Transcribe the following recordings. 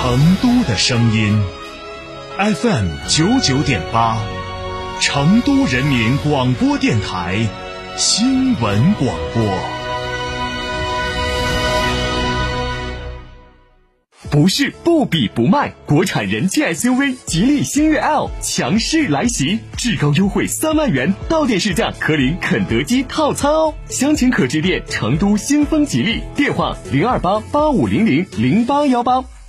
成都的声音，FM 九九点八，成都人民广播电台新闻广播。不是不比不卖，国产人气 SUV 吉利星越 L 强势来袭，至高优惠三万元，到店试驾可领肯德基套餐哦。详情可致电成都新风吉利，电话零二八八五零零零八幺八。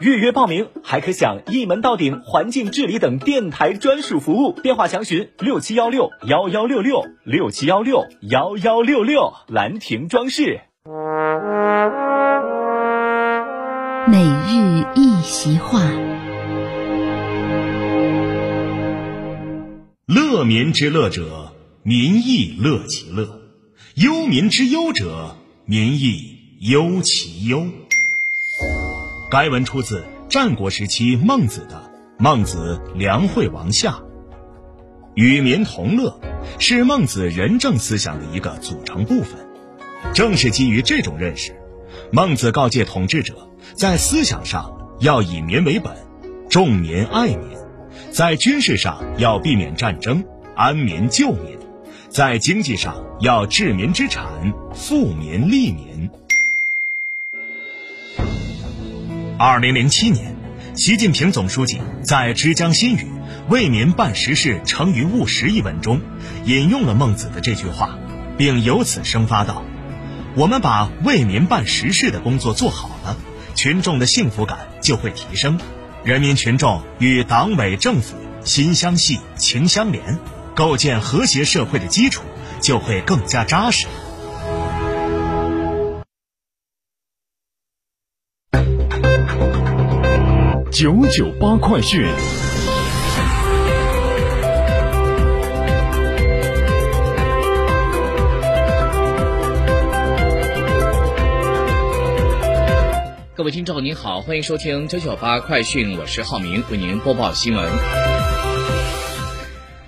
预约报名还可享一门到顶环境治理等电台专属服务。电话详询六七幺六幺幺六六六七幺六幺幺六六。兰亭装饰。每日一席话，乐民之乐者，民亦乐其乐；忧民之忧者，民亦忧其忧。该文出自战国时期孟子的《孟子梁惠王下》，与民同乐是孟子仁政思想的一个组成部分。正是基于这种认识，孟子告诫统治者，在思想上要以民为本，重民爱民；在军事上要避免战争，安民救民；在经济上要治民之产，富民利民。二零零七年，习近平总书记在《之江新语·为民办实事，成于务实》一文中，引用了孟子的这句话，并由此生发道：“我们把为民办实事的工作做好了，群众的幸福感就会提升，人民群众与党委政府心相系、情相连，构建和谐社会的基础就会更加扎实。”九九八快讯。各位听众您好，欢迎收听九九八快讯，我是浩明，为您播报新闻。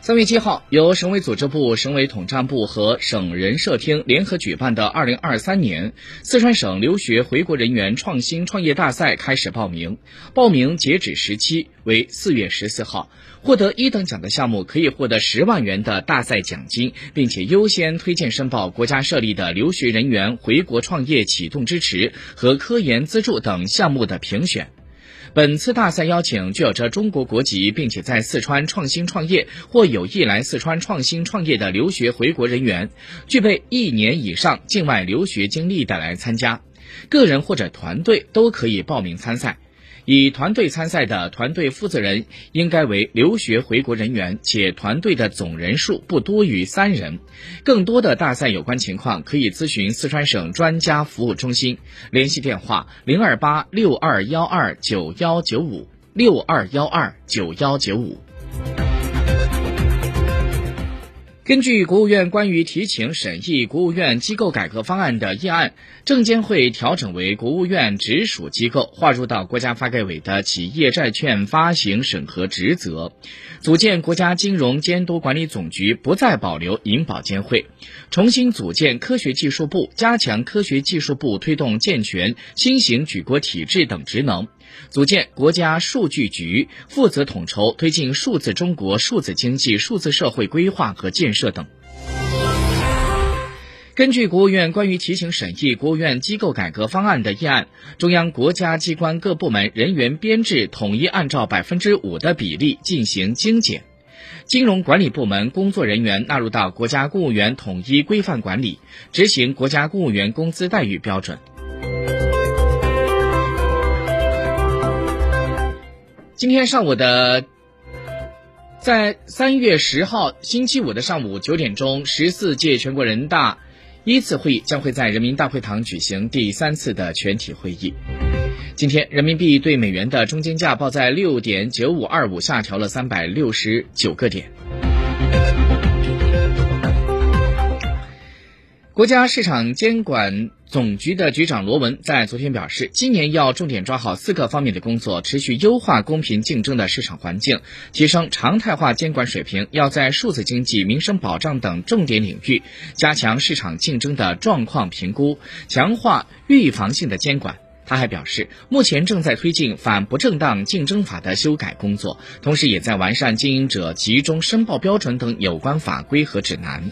三月七号，由省委组织部、省委统战部和省人社厅联合举办的二零二三年四川省留学回国人员创新创业大赛开始报名，报名截止时期为四月十四号。获得一等奖的项目可以获得十万元的大赛奖金，并且优先推荐申报国家设立的留学人员回国创业启动支持和科研资助等项目的评选。本次大赛邀请具有着中国国籍，并且在四川创新创业或有意来四川创新创业的留学回国人员，具备一年以上境外留学经历的来参加，个人或者团队都可以报名参赛。以团队参赛的团队负责人应该为留学回国人员，且团队的总人数不多于三人。更多的大赛有关情况，可以咨询四川省专家服务中心，联系电话零二八六二幺二九幺九五六二幺二九幺九五。根据国务院关于提请审议国务院机构改革方案的议案，证监会调整为国务院直属机构，划入到国家发改委的企业债券发行审核职责，组建国家金融监督管理总局，不再保留银保监会，重新组建科学技术部，加强科学技术部推动健全新型举国体制等职能。组建国家数据局，负责统筹推进数字中国、数字经济、数字社会规划和建设等。根据国务院关于提请审议国务院机构改革方案的议案，中央国家机关各部门人员编制统一按照百分之五的比例进行精简，金融管理部门工作人员纳入到国家公务员统一规范管理，执行国家公务员工资待遇标准。今天上午的，在三月十号星期五的上午九点钟，十四届全国人大一次会议将会在人民大会堂举行第三次的全体会议。今天，人民币对美元的中间价报在六点九五二五，下调了三百六十九个点。国家市场监管总局的局长罗文在昨天表示，今年要重点抓好四个方面的工作，持续优化公平竞争的市场环境，提升常态化监管水平。要在数字经济、民生保障等重点领域加强市场竞争的状况评估，强化预防性的监管。他还表示，目前正在推进反不正当竞争法的修改工作，同时也在完善经营者集中申报标准等有关法规和指南。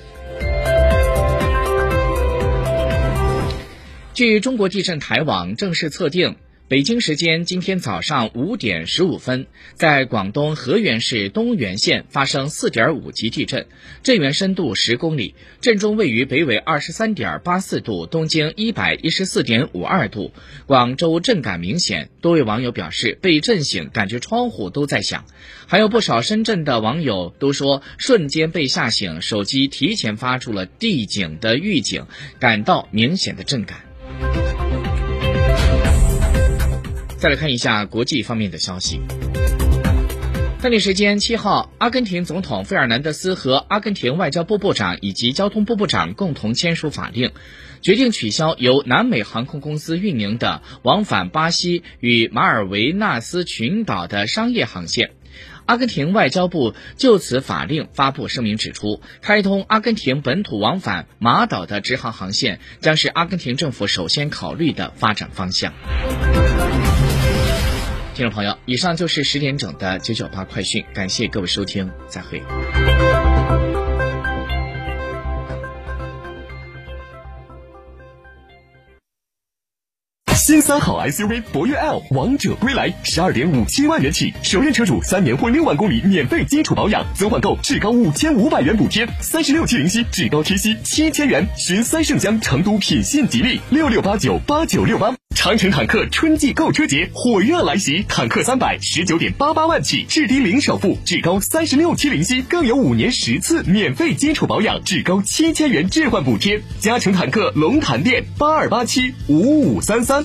据中国地震台网正式测定，北京时间今天早上五点十五分，在广东河源市东源县发生四点五级地震，震源深度十公里，震中位于北纬二十三点八四度、东经一百一十四点五二度。广州震感明显，多位网友表示被震醒，感觉窗户都在响。还有不少深圳的网友都说瞬间被吓醒，手机提前发出了地警的预警，感到明显的震感。再来看一下国际方面的消息。当地时间七号，阿根廷总统费尔南德斯和阿根廷外交部部长以及交通部部长共同签署法令，决定取消由南美航空公司运营的往返巴西与马尔维纳斯群岛的商业航线。阿根廷外交部就此法令发布声明，指出开通阿根廷本土往返马岛的直航航线将是阿根廷政府首先考虑的发展方向。听众朋友，以上就是十点整的九九八快讯，感谢各位收听，再会。新三好 SUV 博越 L 王者归来，十二点五七万元起，首任车主三年或六万公里免费基础保养，增换购至高五千五百元补贴，三十六期零息至高贴息七千元。寻三圣江成都品信吉利六六八九八九六八。长城坦克春季购车节火热来袭，坦克三百十九点八八万起，至低零首付，至高三十六期零息，更有五年十次免费基础保养，至高七千元置换补贴。嘉诚坦克龙潭店八二八七五五三三。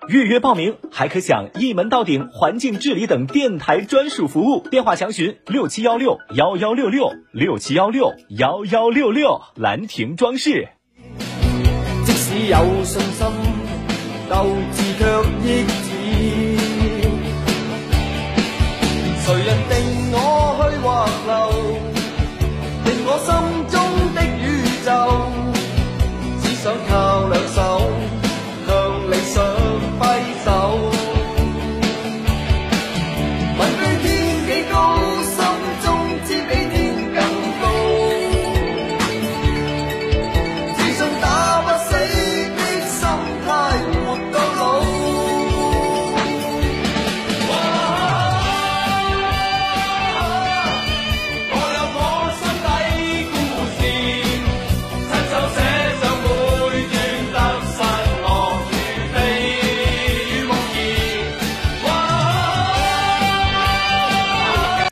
预约报名还可享一门到顶环境治理等电台专属服务。电话详询六七幺六幺幺六六六七幺六幺幺六六。兰亭装饰。即使有信心，斗志